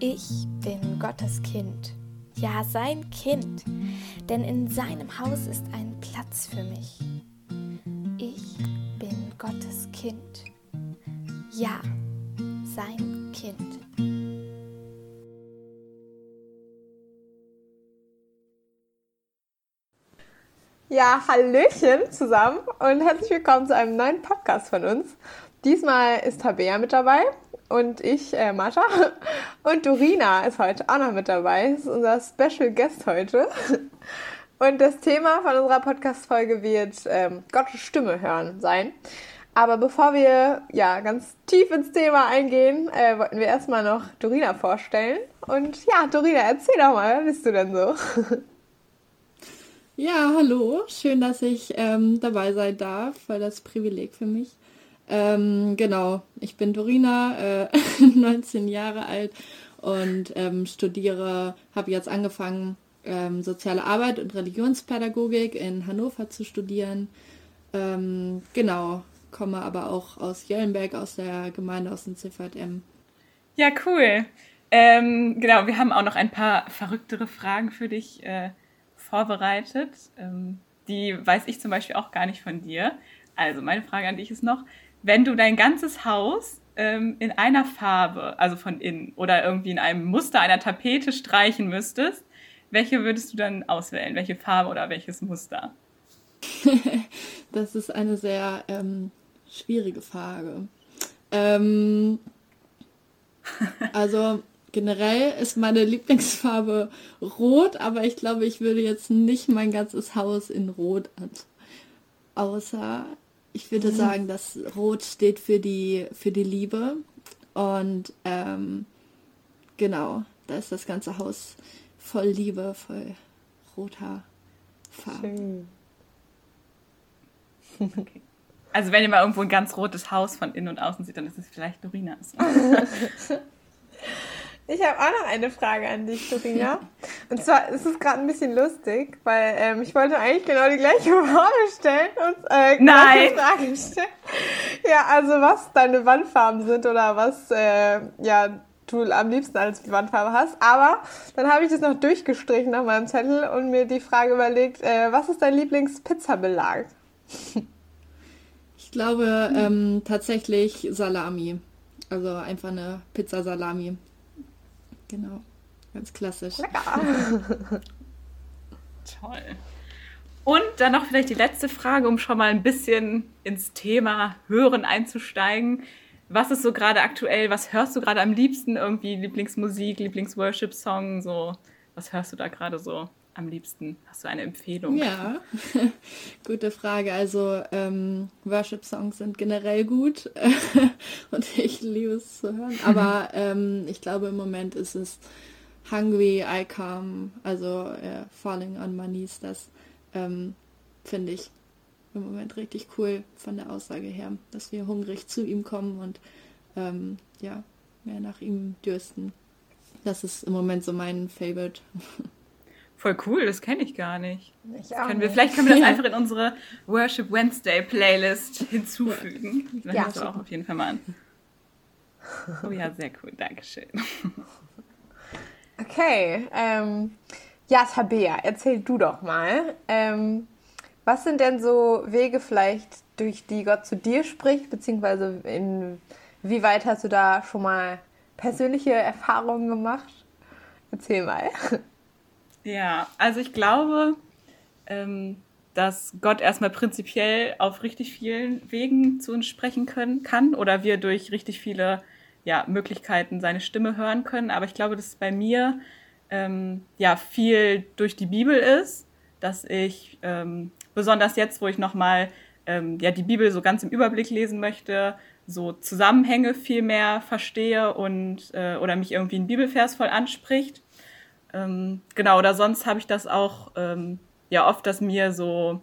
Ich bin Gottes Kind, ja sein Kind, denn in seinem Haus ist ein Platz für mich. Ich bin Gottes Kind, ja sein Kind. Ja, Hallöchen zusammen und herzlich willkommen zu einem neuen Podcast von uns. Diesmal ist Tabea mit dabei und ich, äh, Mascha. Und Dorina ist heute auch noch mit dabei. Ist unser Special Guest heute. Und das Thema von unserer Podcast-Folge wird ähm, Gottes Stimme hören sein. Aber bevor wir ja ganz tief ins Thema eingehen, äh, wollten wir erstmal noch Dorina vorstellen. Und ja, Dorina, erzähl doch mal, wer bist du denn so? Ja, hallo. Schön, dass ich ähm, dabei sein darf, weil das Privileg für mich. Ähm, genau, ich bin Dorina, äh, 19 Jahre alt und ähm, studiere, habe jetzt angefangen, ähm, soziale Arbeit und Religionspädagogik in Hannover zu studieren. Ähm, genau, komme aber auch aus Jöllenberg, aus der Gemeinde, aus dem CVM. Ja, cool. Ähm, genau, wir haben auch noch ein paar verrücktere Fragen für dich äh, vorbereitet. Ähm, die weiß ich zum Beispiel auch gar nicht von dir. Also meine Frage an dich ist noch, wenn du dein ganzes Haus ähm, in einer Farbe, also von innen oder irgendwie in einem Muster einer Tapete streichen müsstest, welche würdest du dann auswählen? Welche Farbe oder welches Muster? das ist eine sehr ähm, schwierige Frage. Ähm, also generell ist meine Lieblingsfarbe rot, aber ich glaube, ich würde jetzt nicht mein ganzes Haus in rot an. Außer ich würde mhm. sagen, dass Rot steht für die, für die Liebe. Und ähm, genau, da ist das ganze Haus voll Liebe, voll roter Farbe. Okay. Also wenn ihr mal irgendwo ein ganz rotes Haus von innen und außen seht, dann ist es vielleicht Dorinas. Ich habe auch noch eine Frage an dich, Dorina. Und zwar ist es gerade ein bisschen lustig, weil ähm, ich wollte eigentlich genau die gleiche Frage stellen und äh, Nein. Frage stellen. Ja, also was deine Wandfarben sind oder was äh, ja du am liebsten als Wandfarbe hast. Aber dann habe ich das noch durchgestrichen nach meinem Zettel und mir die Frage überlegt, äh, was ist dein Lieblingspizzabelag? Ich glaube ähm, tatsächlich Salami. Also einfach eine Pizza Salami. Genau, ganz klassisch. Lecker. Toll. Und dann noch vielleicht die letzte Frage, um schon mal ein bisschen ins Thema Hören einzusteigen. Was ist so gerade aktuell? Was hörst du gerade am liebsten? Irgendwie Lieblingsmusik, Lieblingsworship-Song? So, was hörst du da gerade so am liebsten? Hast du eine Empfehlung? Ja, gute Frage. Also ähm, Worship-Songs sind generell gut und ich liebe es zu hören. Aber ähm, ich glaube im Moment ist es Hungry, I Come, also äh, Falling on My Knees. Das ähm, finde ich im Moment richtig cool von der Aussage her, dass wir hungrig zu ihm kommen und ähm, ja, mehr nach ihm dürsten. Das ist im Moment so mein Favorite. Voll cool, das kenne ich gar nicht. Ich können wir, vielleicht können wir das einfach in unsere Worship Wednesday Playlist hinzufügen. Dann ja, du auch auf jeden Fall mal an. Oh ja, sehr cool, Dankeschön. Okay, ähm, ja, Tabea, erzähl du doch mal. Ähm, was sind denn so Wege vielleicht, durch die Gott zu dir spricht, beziehungsweise inwieweit hast du da schon mal persönliche Erfahrungen gemacht? Erzähl mal. Ja, also ich glaube, ähm, dass Gott erstmal prinzipiell auf richtig vielen Wegen zu uns sprechen können kann oder wir durch richtig viele ja, Möglichkeiten seine Stimme hören können. Aber ich glaube, dass es bei mir ähm, ja viel durch die Bibel ist, dass ich ähm, besonders jetzt, wo ich nochmal ähm, ja, die Bibel so ganz im Überblick lesen möchte, so Zusammenhänge viel mehr verstehe und äh, oder mich irgendwie ein Bibelvers voll anspricht. Ähm, genau, oder sonst habe ich das auch ähm, ja oft, dass mir so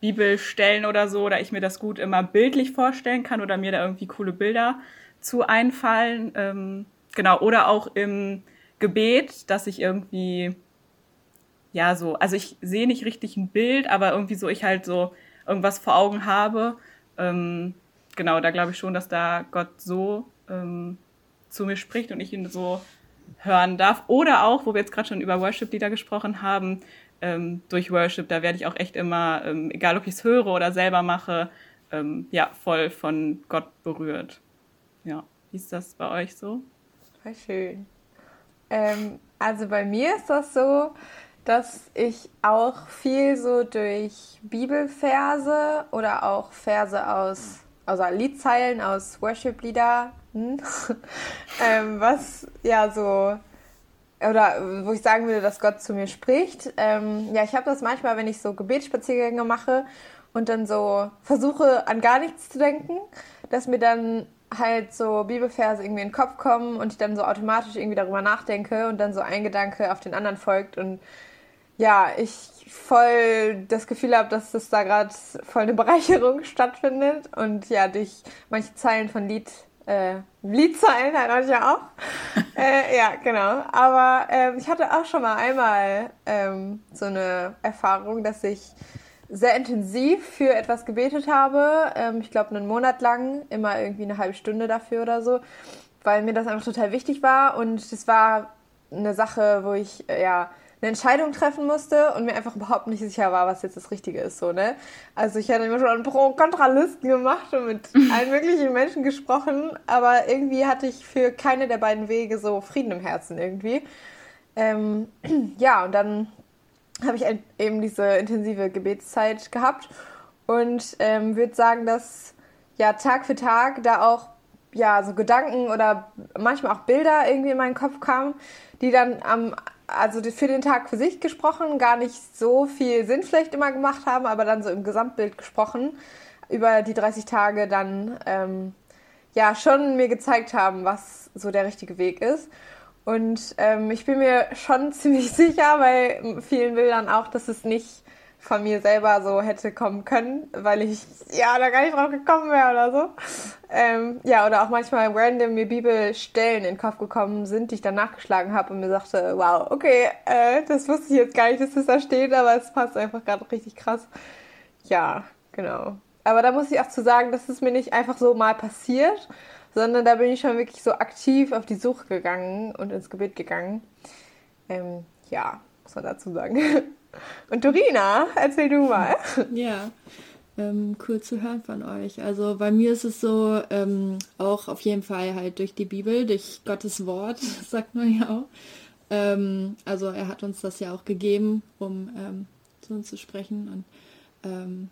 Bibelstellen oder so, oder ich mir das gut immer bildlich vorstellen kann oder mir da irgendwie coole Bilder zu einfallen. Ähm, genau, oder auch im Gebet, dass ich irgendwie, ja, so, also ich sehe nicht richtig ein Bild, aber irgendwie so, ich halt so irgendwas vor Augen habe. Ähm, genau, da glaube ich schon, dass da Gott so ähm, zu mir spricht und ich ihn so hören darf. Oder auch, wo wir jetzt gerade schon über Worship-Lieder gesprochen haben, ähm, durch Worship, da werde ich auch echt immer, ähm, egal ob ich es höre oder selber mache, ähm, ja, voll von Gott berührt. Ja, wie ist das bei euch so? Voll schön. Ähm, also bei mir ist das so, dass ich auch viel so durch Bibelverse oder auch Verse aus, also Liedzeilen aus Worship-Lieder, hm, ähm, was ja so, oder wo ich sagen würde, dass Gott zu mir spricht. Ähm, ja, ich habe das manchmal, wenn ich so Gebetsspaziergänge mache und dann so versuche an gar nichts zu denken, dass mir dann halt so Bibelverse irgendwie in den Kopf kommen und ich dann so automatisch irgendwie darüber nachdenke und dann so ein Gedanke auf den anderen folgt und ja, ich voll das Gefühl habe, dass das da gerade voll eine Bereicherung stattfindet und ja, durch manche Zeilen von Lied, äh, Liedzeilen halt manchmal auch. äh, ja, genau. Aber ähm, ich hatte auch schon mal einmal ähm, so eine Erfahrung, dass ich sehr intensiv für etwas gebetet habe. Ähm, ich glaube, einen Monat lang, immer irgendwie eine halbe Stunde dafür oder so, weil mir das einfach total wichtig war und es war eine Sache, wo ich äh, ja eine Entscheidung treffen musste und mir einfach überhaupt nicht sicher war, was jetzt das Richtige ist. So, ne? Also ich hatte immer schon Pro- und Kontralisten gemacht und mit allen möglichen Menschen gesprochen, aber irgendwie hatte ich für keine der beiden Wege so Frieden im Herzen irgendwie. Ähm, ja, und dann habe ich eben diese intensive Gebetszeit gehabt und ähm, würde sagen, dass ja Tag für Tag da auch ja so Gedanken oder manchmal auch Bilder irgendwie in meinen Kopf kamen, die dann am also für den Tag für sich gesprochen gar nicht so viel Sinn vielleicht immer gemacht haben, aber dann so im Gesamtbild gesprochen über die 30 Tage dann ähm, ja schon mir gezeigt haben, was so der richtige Weg ist. Und ähm, ich bin mir schon ziemlich sicher bei vielen Bildern auch, dass es nicht von mir selber so hätte kommen können, weil ich ja da gar nicht drauf gekommen wäre oder so. Ähm, ja, oder auch manchmal random mir Bibelstellen in den Kopf gekommen sind, die ich dann nachgeschlagen habe und mir sagte, wow, okay, äh, das wusste ich jetzt gar nicht, dass das da steht, aber es passt einfach gerade richtig krass. Ja, genau. Aber da muss ich auch zu sagen, dass es mir nicht einfach so mal passiert, sondern da bin ich schon wirklich so aktiv auf die Suche gegangen und ins Gebet gegangen. Ähm, ja, muss man dazu sagen. Und Dorina, erzähl du mal. Ja, ähm, cool zu hören von euch. Also bei mir ist es so, ähm, auch auf jeden Fall halt durch die Bibel, durch Gottes Wort, sagt man ja auch. Ähm, also er hat uns das ja auch gegeben, um ähm, zu uns zu sprechen. Und ähm,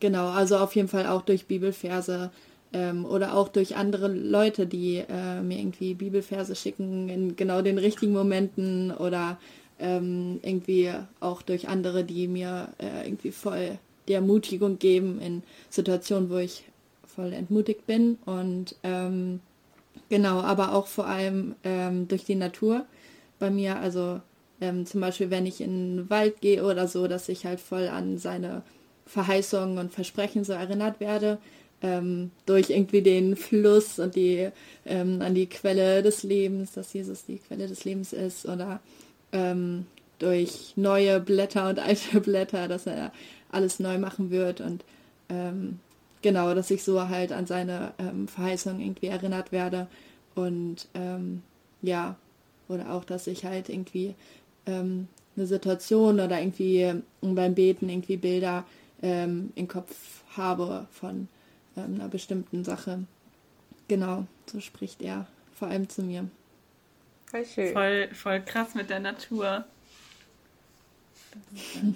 genau, also auf jeden Fall auch durch Bibelverse ähm, oder auch durch andere Leute, die äh, mir irgendwie Bibelverse schicken in genau den richtigen Momenten oder ähm, irgendwie auch durch andere, die mir äh, irgendwie voll die Ermutigung geben in Situationen, wo ich voll entmutigt bin. Und ähm, genau, aber auch vor allem ähm, durch die Natur bei mir, also ähm, zum Beispiel, wenn ich in den Wald gehe oder so, dass ich halt voll an seine Verheißungen und Versprechen so erinnert werde, ähm, durch irgendwie den Fluss und die ähm, an die Quelle des Lebens, dass Jesus die Quelle des Lebens ist oder ähm, durch neue Blätter und alte Blätter, dass er alles neu machen wird und ähm, genau, dass ich so halt an seine ähm, Verheißung irgendwie erinnert werde und ähm, ja, oder auch, dass ich halt irgendwie ähm, eine Situation oder irgendwie beim Beten irgendwie Bilder ähm, im Kopf habe von ähm, einer bestimmten Sache. Genau, so spricht er vor allem zu mir. Voll schön. Voll, voll krass mit der Natur.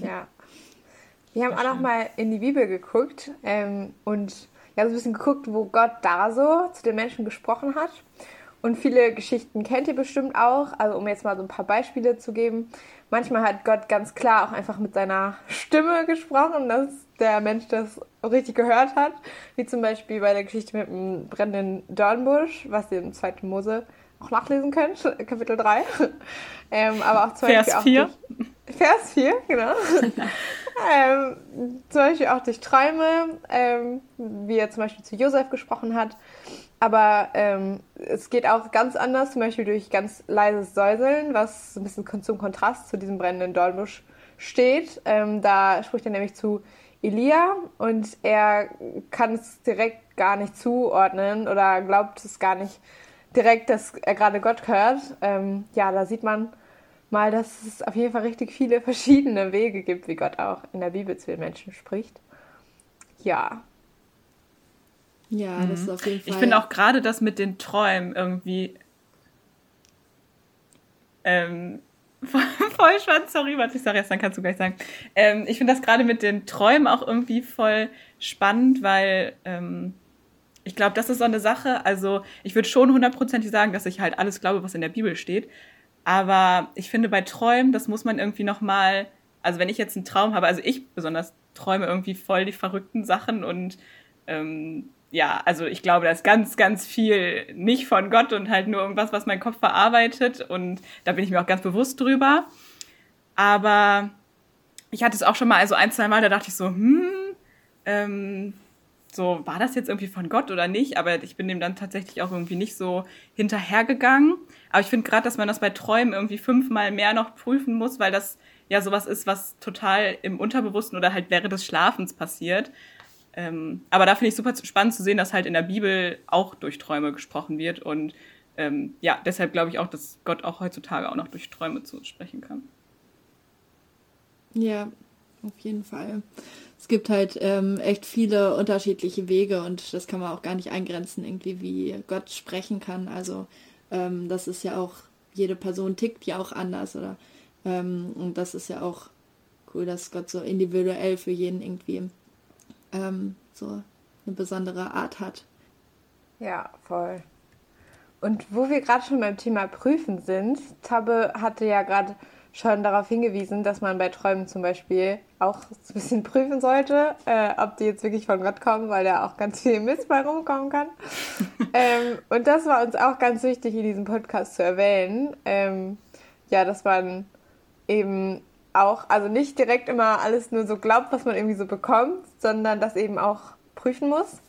Ja. Wir haben auch noch mal in die Bibel geguckt ähm, und ja, so ein bisschen geguckt, wo Gott da so zu den Menschen gesprochen hat. Und viele Geschichten kennt ihr bestimmt auch. Also um jetzt mal so ein paar Beispiele zu geben. Manchmal hat Gott ganz klar auch einfach mit seiner Stimme gesprochen, dass der Mensch das richtig gehört hat. Wie zum Beispiel bei der Geschichte mit dem brennenden Dornbusch, was ihr im 2. Mose auch nachlesen könnt, Kapitel 3. Ähm, aber auch zum Vers Beispiel 4. Durch, Vers 4, genau. ähm, zum Beispiel auch durch Träume, ähm, wie er zum Beispiel zu Josef gesprochen hat. Aber ähm, es geht auch ganz anders, zum Beispiel durch ganz leises Säuseln, was ein bisschen zum Kontrast zu diesem brennenden Dornbusch steht. Ähm, da spricht er nämlich zu Elia und er kann es direkt gar nicht zuordnen oder glaubt es gar nicht direkt, dass er gerade Gott hört. Ähm, ja, da sieht man mal, dass es auf jeden Fall richtig viele verschiedene Wege gibt, wie Gott auch in der Bibel zu den Menschen spricht. Ja. Ja, mhm. das ist auf jeden Fall. Ich finde auch gerade das mit den Träumen irgendwie ähm, voll spannend, sorry, was ich sage jetzt, dann kannst du gleich sagen. Ähm, ich finde das gerade mit den Träumen auch irgendwie voll spannend, weil ähm, ich glaube, das ist so eine Sache. Also, ich würde schon hundertprozentig sagen, dass ich halt alles glaube, was in der Bibel steht. Aber ich finde, bei Träumen, das muss man irgendwie nochmal, also wenn ich jetzt einen Traum habe, also ich besonders träume irgendwie voll die verrückten Sachen und ähm, ja, also ich glaube, da ist ganz, ganz viel nicht von Gott und halt nur irgendwas, was mein Kopf verarbeitet. Und da bin ich mir auch ganz bewusst drüber. Aber ich hatte es auch schon mal, also ein, zwei Mal, da dachte ich so, hm, ähm, so, war das jetzt irgendwie von Gott oder nicht? Aber ich bin dem dann tatsächlich auch irgendwie nicht so hinterhergegangen. Aber ich finde gerade, dass man das bei Träumen irgendwie fünfmal mehr noch prüfen muss, weil das ja sowas ist, was total im Unterbewussten oder halt während des Schlafens passiert. Ähm, aber da finde ich super spannend zu sehen, dass halt in der Bibel auch durch Träume gesprochen wird. Und ähm, ja, deshalb glaube ich auch, dass Gott auch heutzutage auch noch durch Träume zu uns sprechen kann. Ja, auf jeden Fall. Es gibt halt ähm, echt viele unterschiedliche Wege und das kann man auch gar nicht eingrenzen, irgendwie, wie Gott sprechen kann. Also ähm, das ist ja auch, jede Person tickt ja auch anders, oder? Ähm, und das ist ja auch cool, dass Gott so individuell für jeden irgendwie ähm, so eine besondere Art hat. Ja, voll. Und wo wir gerade schon beim Thema Prüfen sind, Tabbe hatte ja gerade schon darauf hingewiesen, dass man bei Träumen zum Beispiel auch ein bisschen prüfen sollte, äh, ob die jetzt wirklich von Gott kommen, weil da auch ganz viel Mist bei rumkommen kann. ähm, und das war uns auch ganz wichtig in diesem Podcast zu erwähnen. Ähm, ja, dass man eben auch, also nicht direkt immer alles nur so glaubt, was man irgendwie so bekommt, sondern das eben auch prüfen muss.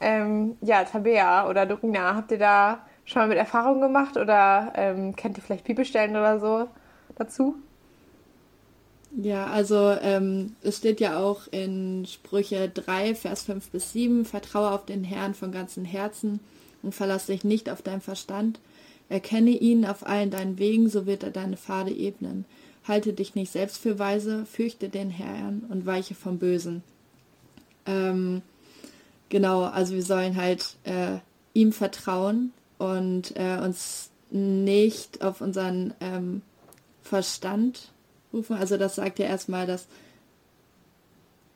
Ähm, ja, Tabea oder Dorina, habt ihr da schon mal mit Erfahrung gemacht oder ähm, kennt ihr vielleicht Bibelstellen oder so dazu? Ja, also ähm, es steht ja auch in Sprüche 3, Vers 5 bis 7, vertraue auf den Herrn von ganzem Herzen und verlasse dich nicht auf deinen Verstand. Erkenne ihn auf allen deinen Wegen, so wird er deine Pfade ebnen. Halte dich nicht selbst für weise, fürchte den Herrn und weiche vom Bösen. Ähm, genau, also wir sollen halt äh, ihm vertrauen und äh, uns nicht auf unseren ähm, Verstand rufen. Also das sagt ja erstmal, dass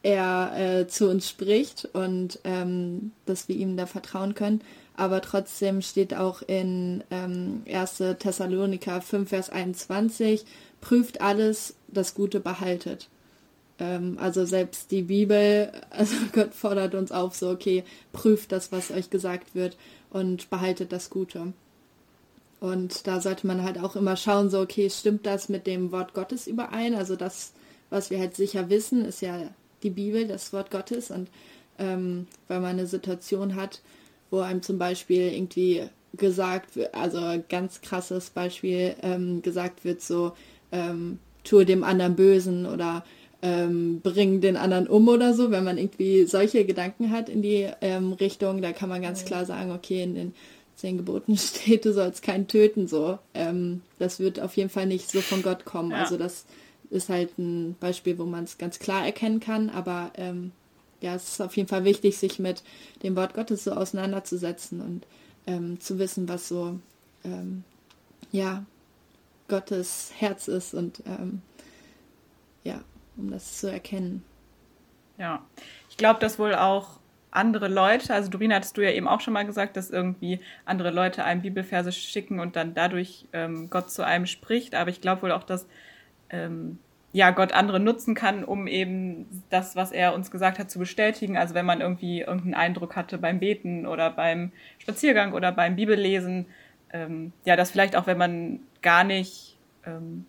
er äh, zu uns spricht und ähm, dass wir ihm da vertrauen können. Aber trotzdem steht auch in ähm, 1. Thessaloniker 5, Vers 21, prüft alles, das Gute behaltet. Ähm, also selbst die Bibel, also Gott fordert uns auf, so, okay, prüft das, was euch gesagt wird und behaltet das Gute. Und da sollte man halt auch immer schauen, so, okay, stimmt das mit dem Wort Gottes überein? Also das, was wir halt sicher wissen, ist ja die Bibel, das Wort Gottes. Und ähm, weil man eine Situation hat, wo einem zum Beispiel irgendwie gesagt wird, also ganz krasses Beispiel, ähm, gesagt wird so, ähm, tue dem anderen Bösen oder ähm, bring den anderen um oder so, wenn man irgendwie solche Gedanken hat in die ähm, Richtung, da kann man ganz klar sagen, okay, in den zehn Geboten steht, du sollst keinen töten, so. Ähm, das wird auf jeden Fall nicht so von Gott kommen. Ja. Also das ist halt ein Beispiel, wo man es ganz klar erkennen kann, aber ähm, ja, es ist auf jeden Fall wichtig, sich mit dem Wort Gottes so auseinanderzusetzen und ähm, zu wissen, was so ähm, ja Gottes Herz ist und ähm, ja, um das zu erkennen. Ja, ich glaube, dass wohl auch andere Leute, also Dorina hattest du ja eben auch schon mal gesagt, dass irgendwie andere Leute einem Bibelverse schicken und dann dadurch ähm, Gott zu einem spricht, aber ich glaube wohl auch, dass ähm, ja, Gott andere nutzen kann, um eben das, was er uns gesagt hat, zu bestätigen. Also wenn man irgendwie irgendeinen Eindruck hatte beim Beten oder beim Spaziergang oder beim Bibellesen, ähm, ja, dass vielleicht auch, wenn man gar nicht, ähm,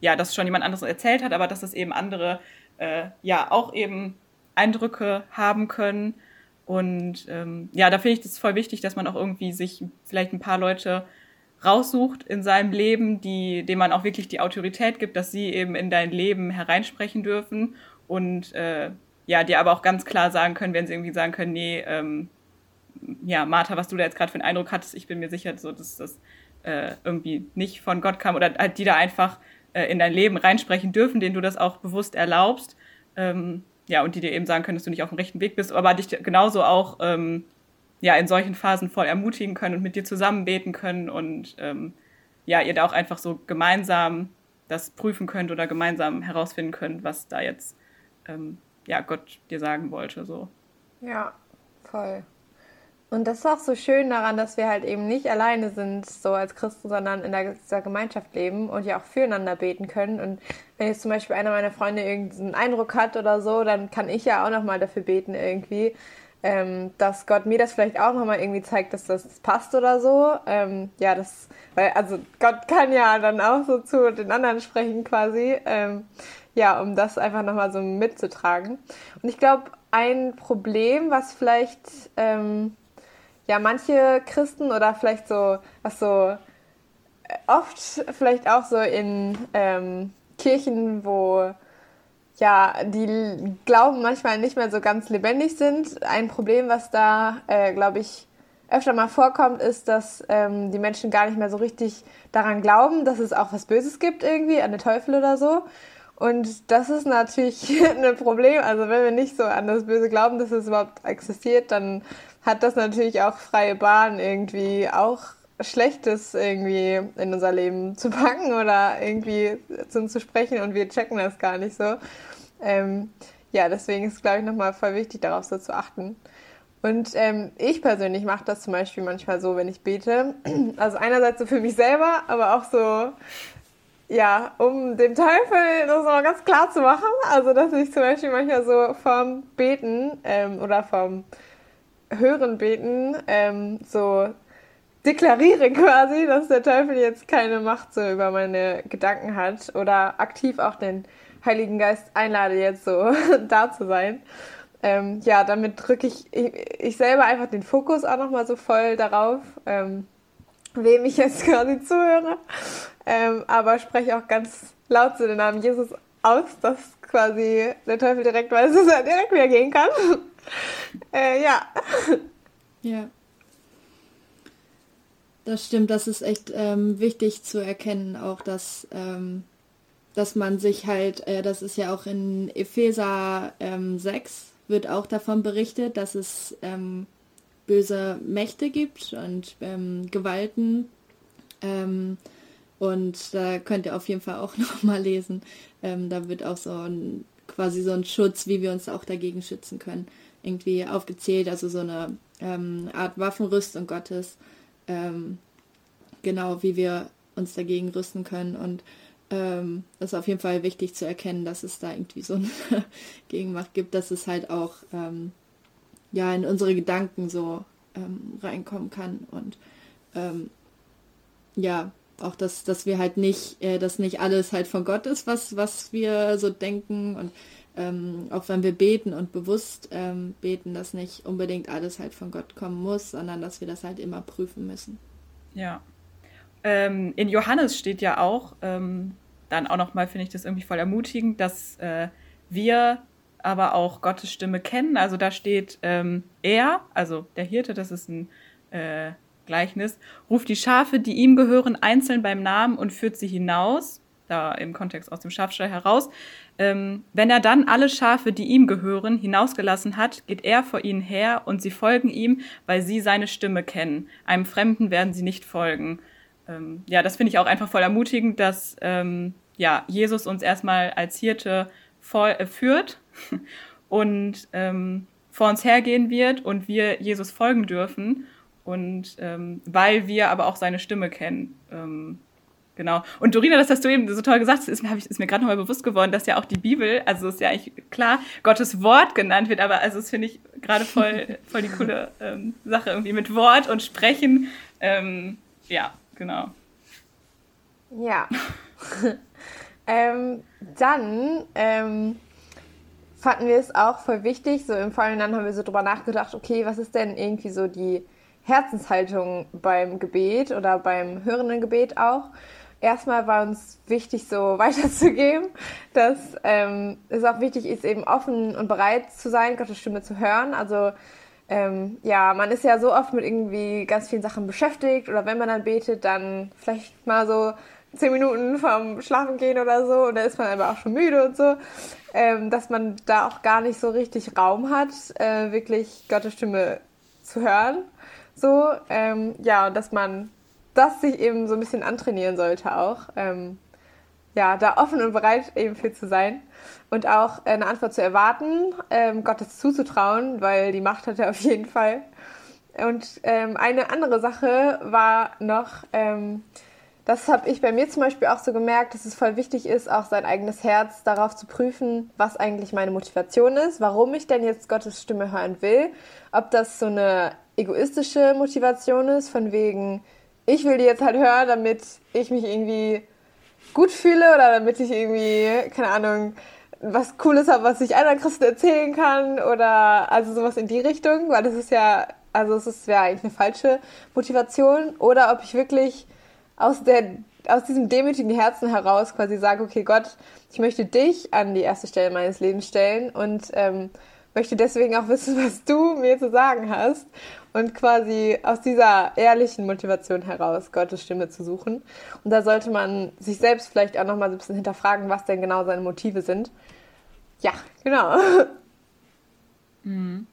ja, das schon jemand anderes erzählt hat, aber dass das eben andere, äh, ja, auch eben Eindrücke haben können. Und ähm, ja, da finde ich das voll wichtig, dass man auch irgendwie sich vielleicht ein paar Leute raussucht in seinem Leben, die, dem man auch wirklich die Autorität gibt, dass sie eben in dein Leben hereinsprechen dürfen und äh, ja, dir aber auch ganz klar sagen können, wenn sie irgendwie sagen können, nee, ähm, ja, Martha, was du da jetzt gerade für einen Eindruck hattest, ich bin mir sicher, so, dass das äh, irgendwie nicht von Gott kam oder halt die da einfach äh, in dein Leben reinsprechen dürfen, denen du das auch bewusst erlaubst. Ähm, ja, und die dir eben sagen können, dass du nicht auf dem rechten Weg bist, aber dich genauso auch ähm, ja, in solchen Phasen voll ermutigen können und mit dir zusammen beten können und ähm, ja, ihr da auch einfach so gemeinsam das prüfen könnt oder gemeinsam herausfinden könnt, was da jetzt ähm, ja, Gott dir sagen wollte. So. Ja, voll. Und das ist auch so schön daran, dass wir halt eben nicht alleine sind, so als Christen, sondern in dieser Gemeinschaft leben und ja auch füreinander beten können. Und wenn jetzt zum Beispiel einer meiner Freunde irgendeinen Eindruck hat oder so, dann kann ich ja auch nochmal dafür beten irgendwie, ähm, dass Gott mir das vielleicht auch nochmal irgendwie zeigt, dass das passt oder so. Ähm, ja, das, weil, also Gott kann ja dann auch so zu den anderen sprechen quasi. Ähm, ja, um das einfach nochmal so mitzutragen. Und ich glaube, ein Problem, was vielleicht ähm, ja manche Christen oder vielleicht so, was so äh, oft vielleicht auch so in ähm, Kirchen, wo ja die Glauben manchmal nicht mehr so ganz lebendig sind. Ein Problem, was da, äh, glaube ich, öfter mal vorkommt, ist, dass ähm, die Menschen gar nicht mehr so richtig daran glauben, dass es auch was Böses gibt irgendwie, an den Teufel oder so. Und das ist natürlich ein Problem. Also wenn wir nicht so an das Böse glauben, dass es überhaupt existiert, dann hat das natürlich auch freie Bahn irgendwie auch Schlechtes irgendwie in unser Leben zu packen oder irgendwie zu uns zu sprechen und wir checken das gar nicht so. Ähm, ja, deswegen ist es, glaube ich, nochmal voll wichtig, darauf so zu achten. Und ähm, ich persönlich mache das zum Beispiel manchmal so, wenn ich bete. Also einerseits so für mich selber, aber auch so ja, um dem Teufel das noch ganz klar zu machen, also dass ich zum Beispiel manchmal so vom Beten ähm, oder vom Hören Beten ähm, so deklariere quasi, dass der Teufel jetzt keine Macht so über meine Gedanken hat oder aktiv auch den Heiligen Geist einlade, jetzt so da zu sein. Ähm, ja, damit drücke ich, ich, ich selber einfach den Fokus auch nochmal so voll darauf, ähm, wem ich jetzt quasi zuhöre ähm, aber spreche auch ganz laut zu den Namen Jesus aus, dass quasi der Teufel direkt weiß, dass er direkt wieder gehen kann. Äh, ja. Ja. Das stimmt, das ist echt ähm, wichtig zu erkennen, auch dass, ähm, dass man sich halt, äh, das ist ja auch in Epheser ähm, 6, wird auch davon berichtet, dass es ähm, böse Mächte gibt und ähm, Gewalten, ähm, und da könnt ihr auf jeden Fall auch nochmal lesen. Ähm, da wird auch so ein quasi so ein Schutz, wie wir uns auch dagegen schützen können, irgendwie aufgezählt. Also so eine ähm, Art Waffenrüstung Gottes. Ähm, genau, wie wir uns dagegen rüsten können. Und ähm, ist auf jeden Fall wichtig zu erkennen, dass es da irgendwie so eine Gegenmacht gibt, dass es halt auch ähm, ja in unsere Gedanken so ähm, reinkommen kann und ähm, ja, auch dass, dass wir halt nicht, äh, dass nicht alles halt von Gott ist, was, was wir so denken und ähm, auch wenn wir beten und bewusst ähm, beten, dass nicht unbedingt alles halt von Gott kommen muss, sondern dass wir das halt immer prüfen müssen. Ja. Ähm, in Johannes steht ja auch, ähm, dann auch nochmal finde ich das irgendwie voll ermutigend, dass äh, wir aber auch Gottes Stimme kennen. Also da steht ähm, er, also der Hirte, das ist ein äh, Gleichnis, ruft die Schafe, die ihm gehören, einzeln beim Namen und führt sie hinaus, da im Kontext aus dem Schafstall heraus. Ähm, wenn er dann alle Schafe, die ihm gehören, hinausgelassen hat, geht er vor ihnen her und sie folgen ihm, weil sie seine Stimme kennen. Einem Fremden werden sie nicht folgen. Ähm, ja, das finde ich auch einfach voll ermutigend, dass ähm, ja, Jesus uns erstmal als Hirte voll, äh, führt und ähm, vor uns hergehen wird und wir Jesus folgen dürfen und ähm, weil wir aber auch seine Stimme kennen. Ähm, genau. Und Dorina, das hast du eben so toll gesagt, ist, ich, ist mir gerade nochmal bewusst geworden, dass ja auch die Bibel, also ist ja eigentlich klar, Gottes Wort genannt wird, aber also das finde ich gerade voll, voll die coole ähm, Sache irgendwie mit Wort und Sprechen. Ähm, ja, genau. Ja. ähm, dann ähm, fanden wir es auch voll wichtig, so im Vorhinein haben wir so drüber nachgedacht, okay, was ist denn irgendwie so die Herzenshaltung beim Gebet oder beim hörenden Gebet auch. Erstmal war uns wichtig, so weiterzugeben, dass ähm, es auch wichtig ist, eben offen und bereit zu sein, Gottes Stimme zu hören. Also ähm, ja, man ist ja so oft mit irgendwie ganz vielen Sachen beschäftigt oder wenn man dann betet, dann vielleicht mal so zehn Minuten vom Schlafen gehen oder so und da ist man aber auch schon müde und so, ähm, dass man da auch gar nicht so richtig Raum hat, äh, wirklich Gottes Stimme zu hören. So, ähm, ja, und dass man das sich eben so ein bisschen antrainieren sollte auch. Ähm, ja, da offen und bereit eben für zu sein und auch eine Antwort zu erwarten, ähm, Gottes zuzutrauen, weil die Macht hat er auf jeden Fall. Und ähm, eine andere Sache war noch, ähm, das habe ich bei mir zum Beispiel auch so gemerkt, dass es voll wichtig ist, auch sein eigenes Herz darauf zu prüfen, was eigentlich meine Motivation ist, warum ich denn jetzt Gottes Stimme hören will. Ob das so eine egoistische Motivation ist, von wegen, ich will die jetzt halt hören, damit ich mich irgendwie gut fühle oder damit ich irgendwie, keine Ahnung, was Cooles habe, was ich anderen Christen erzählen kann oder also sowas in die Richtung, weil das ist ja, also es wäre eigentlich eine falsche Motivation. Oder ob ich wirklich aus der aus diesem demütigen Herzen heraus quasi sage, okay Gott, ich möchte dich an die erste Stelle meines Lebens stellen und ähm, möchte deswegen auch wissen, was du mir zu sagen hast und quasi aus dieser ehrlichen Motivation heraus Gottes Stimme zu suchen. Und da sollte man sich selbst vielleicht auch nochmal so ein bisschen hinterfragen, was denn genau seine Motive sind. Ja, genau. Mhm.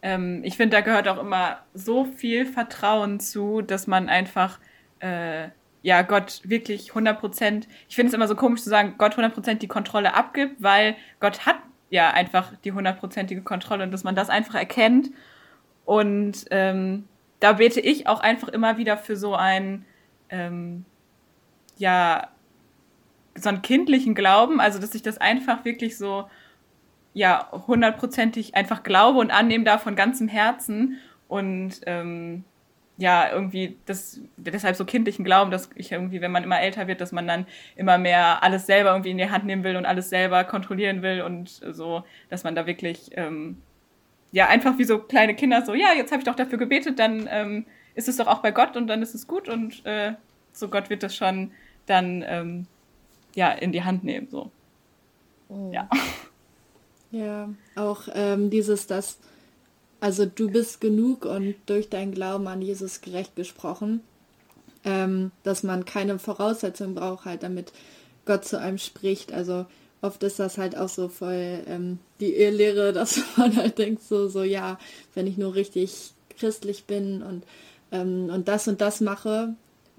Ähm, ich finde, da gehört auch immer so viel Vertrauen zu, dass man einfach äh, ja Gott wirklich 100 Prozent, ich finde es immer so komisch zu sagen, Gott 100 Prozent die Kontrolle abgibt, weil Gott hat ja einfach die hundertprozentige Kontrolle und dass man das einfach erkennt. Und ähm, da bete ich auch einfach immer wieder für so einen, ähm, ja, so einen kindlichen Glauben, also dass ich das einfach wirklich so, ja, hundertprozentig einfach glaube und annehme da von ganzem Herzen und ähm, ja, irgendwie das, deshalb so kindlichen Glauben, dass ich irgendwie, wenn man immer älter wird, dass man dann immer mehr alles selber irgendwie in die Hand nehmen will und alles selber kontrollieren will und so, dass man da wirklich, ähm, ja, einfach wie so kleine Kinder so, ja, jetzt habe ich doch dafür gebetet, dann ähm, ist es doch auch bei Gott und dann ist es gut und äh, so Gott wird das schon dann, ähm, ja, in die Hand nehmen, so. Oh. Ja. Ja, auch ähm, dieses, dass also du bist genug und durch deinen Glauben an Jesus gerecht gesprochen, ähm, dass man keine Voraussetzung braucht, halt damit Gott zu einem spricht. Also oft ist das halt auch so voll ähm, die Irrlehre, dass man halt denkt so, so ja, wenn ich nur richtig christlich bin und, ähm, und das und das mache,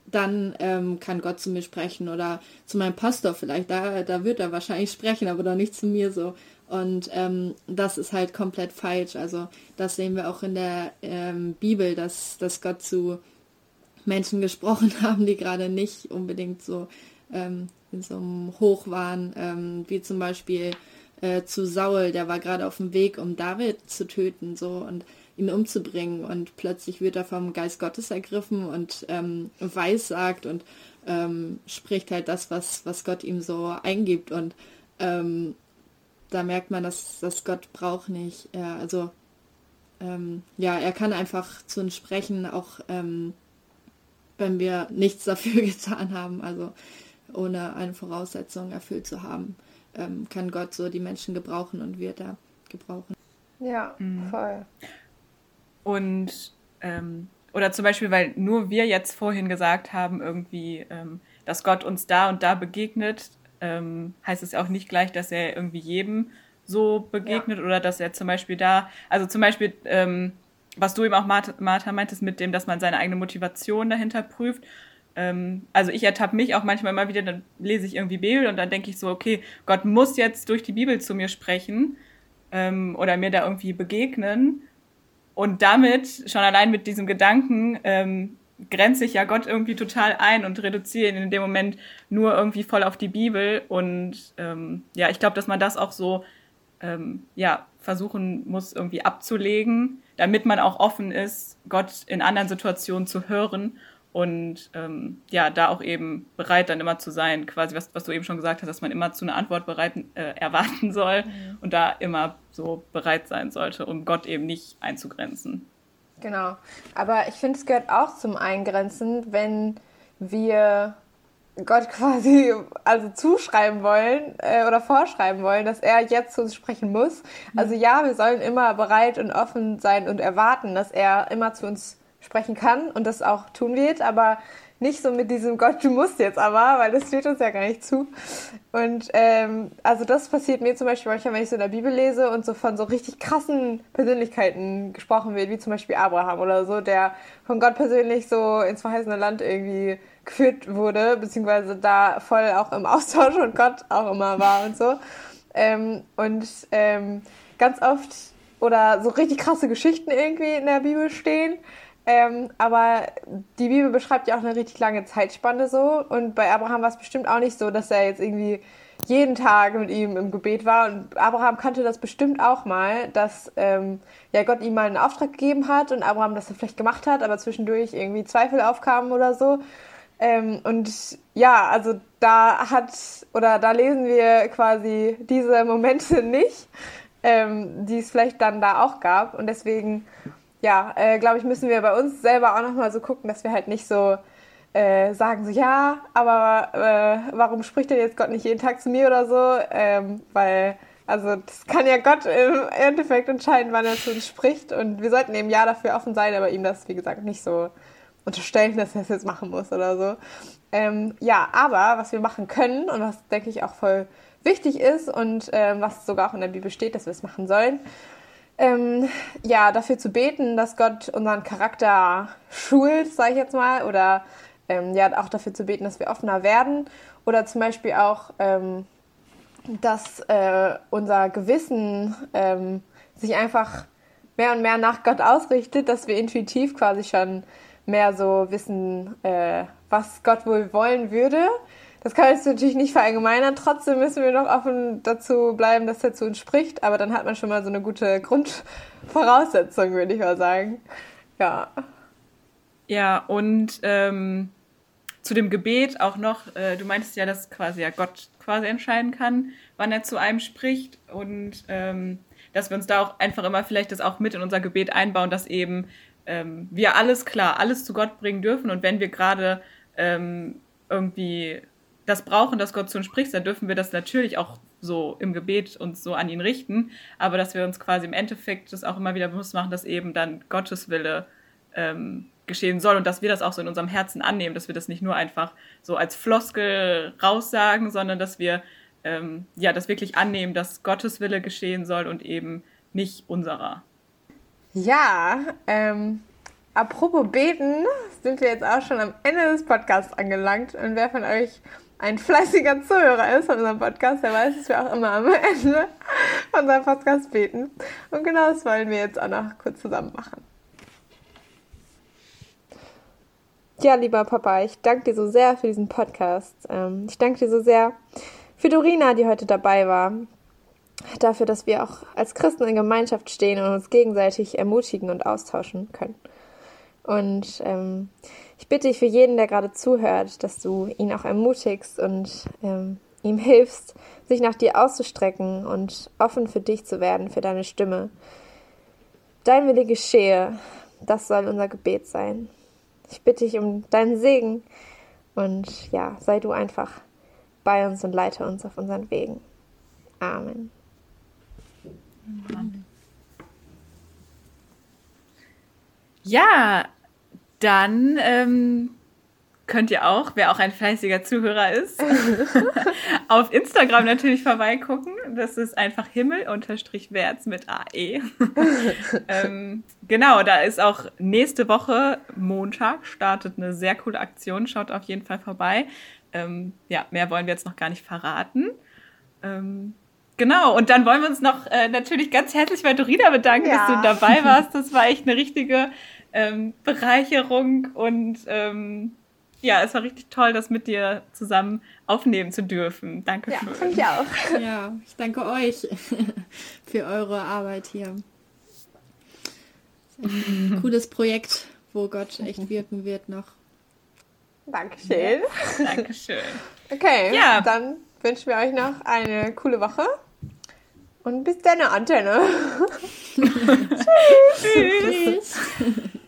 dann ähm, kann Gott zu mir sprechen oder zu meinem Pastor vielleicht. Da, da wird er wahrscheinlich sprechen, aber doch nicht zu mir so. Und ähm, das ist halt komplett falsch. Also das sehen wir auch in der ähm, Bibel, dass, dass Gott zu Menschen gesprochen haben, die gerade nicht unbedingt so ähm, in so einem Hoch waren, ähm, wie zum Beispiel äh, zu Saul, der war gerade auf dem Weg, um David zu töten, so und ihn umzubringen. Und plötzlich wird er vom Geist Gottes ergriffen und ähm, weissagt und ähm, spricht halt das, was, was Gott ihm so eingibt. Und ähm, da merkt man, dass, dass Gott braucht nicht. Er, also ähm, ja, er kann einfach zu uns sprechen, auch ähm, wenn wir nichts dafür getan haben, also ohne eine Voraussetzung erfüllt zu haben, ähm, kann Gott so die Menschen gebrauchen und wird er gebrauchen. Ja, mhm. voll. Und ähm, oder zum Beispiel, weil nur wir jetzt vorhin gesagt haben, irgendwie, ähm, dass Gott uns da und da begegnet, ähm, heißt es ja auch nicht gleich, dass er irgendwie jedem so begegnet ja. oder dass er zum Beispiel da, also zum Beispiel, ähm, was du eben auch, Martha, Martha, meintest, mit dem, dass man seine eigene Motivation dahinter prüft. Ähm, also ich ertappe mich auch manchmal immer wieder, dann lese ich irgendwie Bibel und dann denke ich so, okay, Gott muss jetzt durch die Bibel zu mir sprechen ähm, oder mir da irgendwie begegnen. Und damit, schon allein mit diesem Gedanken, ähm, grenze ich ja Gott irgendwie total ein und reduziere ihn in dem Moment nur irgendwie voll auf die Bibel. Und ähm, ja, ich glaube, dass man das auch so ähm, ja, versuchen muss, irgendwie abzulegen, damit man auch offen ist, Gott in anderen Situationen zu hören und ähm, ja, da auch eben bereit dann immer zu sein, quasi was, was du eben schon gesagt hast, dass man immer zu einer Antwort bereit äh, erwarten soll mhm. und da immer so bereit sein sollte, um Gott eben nicht einzugrenzen. Genau. Aber ich finde, es gehört auch zum Eingrenzen, wenn wir Gott quasi also zuschreiben wollen äh, oder vorschreiben wollen, dass er jetzt zu uns sprechen muss. Also ja, wir sollen immer bereit und offen sein und erwarten, dass er immer zu uns sprechen kann und das auch tun wird, aber nicht so mit diesem Gott, du musst jetzt aber, weil das steht uns ja gar nicht zu. Und ähm, also das passiert mir zum Beispiel manchmal, wenn ich so in der Bibel lese und so von so richtig krassen Persönlichkeiten gesprochen wird, wie zum Beispiel Abraham oder so, der von Gott persönlich so ins verheißene Land irgendwie geführt wurde, beziehungsweise da voll auch im Austausch und Gott auch immer war und so. Ähm, und ähm, ganz oft oder so richtig krasse Geschichten irgendwie in der Bibel stehen. Ähm, aber die Bibel beschreibt ja auch eine richtig lange Zeitspanne so. Und bei Abraham war es bestimmt auch nicht so, dass er jetzt irgendwie jeden Tag mit ihm im Gebet war. Und Abraham kannte das bestimmt auch mal, dass ähm, ja Gott ihm mal einen Auftrag gegeben hat und Abraham das dann vielleicht gemacht hat, aber zwischendurch irgendwie Zweifel aufkamen oder so. Ähm, und ja, also da hat oder da lesen wir quasi diese Momente nicht, ähm, die es vielleicht dann da auch gab. Und deswegen, ja, äh, glaube ich, müssen wir bei uns selber auch nochmal so gucken, dass wir halt nicht so äh, sagen, so ja, aber äh, warum spricht denn jetzt Gott nicht jeden Tag zu mir oder so? Ähm, weil also das kann ja Gott im Endeffekt entscheiden, wann er zu uns spricht. Und wir sollten eben ja dafür offen sein, aber ihm das, wie gesagt, nicht so unterstellen, dass er es jetzt machen muss oder so. Ähm, ja, aber was wir machen können und was, denke ich, auch voll wichtig ist und ähm, was sogar auch in der Bibel steht, dass wir es machen sollen, ähm, ja, dafür zu beten, dass Gott unseren Charakter schult, sage ich jetzt mal, oder ähm, ja, auch dafür zu beten, dass wir offener werden oder zum Beispiel auch, ähm, dass äh, unser Gewissen ähm, sich einfach mehr und mehr nach Gott ausrichtet, dass wir intuitiv quasi schon mehr so wissen, äh, was Gott wohl wollen würde. Das kann ich natürlich nicht verallgemeinern. Trotzdem müssen wir noch offen dazu bleiben, dass er zu uns spricht. Aber dann hat man schon mal so eine gute Grundvoraussetzung, würde ich mal sagen. Ja. Ja, und ähm, zu dem Gebet auch noch, äh, du meintest ja, dass quasi ja Gott quasi entscheiden kann, wann er zu einem spricht. Und ähm, dass wir uns da auch einfach immer vielleicht das auch mit in unser Gebet einbauen, dass eben ähm, wir alles klar, alles zu Gott bringen dürfen. Und wenn wir gerade ähm, irgendwie das brauchen, dass Gott zu uns spricht, dann dürfen wir das natürlich auch so im Gebet uns so an ihn richten. Aber dass wir uns quasi im Endeffekt das auch immer wieder bewusst machen, dass eben dann Gottes Wille ähm, geschehen soll und dass wir das auch so in unserem Herzen annehmen, dass wir das nicht nur einfach so als Floskel raussagen, sondern dass wir ähm, ja das wirklich annehmen, dass Gottes Wille geschehen soll und eben nicht unserer. Ja, ähm, apropos beten, sind wir jetzt auch schon am Ende des Podcasts angelangt. Und wer von euch ein fleißiger Zuhörer ist von unserem Podcast, der weiß, dass wir auch immer am Ende unserem Podcast beten. Und genau das wollen wir jetzt auch noch kurz zusammen machen. Ja, lieber Papa, ich danke dir so sehr für diesen Podcast. Ähm, ich danke dir so sehr für Dorina, die heute dabei war dafür, dass wir auch als Christen in Gemeinschaft stehen und uns gegenseitig ermutigen und austauschen können. Und ähm, ich bitte dich für jeden, der gerade zuhört, dass du ihn auch ermutigst und ähm, ihm hilfst, sich nach dir auszustrecken und offen für dich zu werden, für deine Stimme. Dein Wille geschehe, das soll unser Gebet sein. Ich bitte dich um deinen Segen und ja, sei du einfach bei uns und leite uns auf unseren Wegen. Amen. Ja, dann ähm, könnt ihr auch, wer auch ein fleißiger Zuhörer ist, auf Instagram natürlich vorbeigucken. Das ist einfach Himmel-Wärts mit AE. ähm, genau, da ist auch nächste Woche Montag startet eine sehr coole Aktion. Schaut auf jeden Fall vorbei. Ähm, ja, mehr wollen wir jetzt noch gar nicht verraten. Ähm, Genau, und dann wollen wir uns noch äh, natürlich ganz herzlich bei Dorina bedanken, ja. dass du dabei warst. Das war echt eine richtige ähm, Bereicherung und ähm, ja, es war richtig toll, das mit dir zusammen aufnehmen zu dürfen. Danke ja, schön. ich auch. Ja, ich danke euch für eure Arbeit hier. Ein cooles Projekt, wo Gott echt wirken wird noch. Dankeschön. Ja, Dankeschön. Okay, ja. dann wünschen wir euch noch eine coole Woche. Und bis deine Antenne. Tschüss. Tschüss.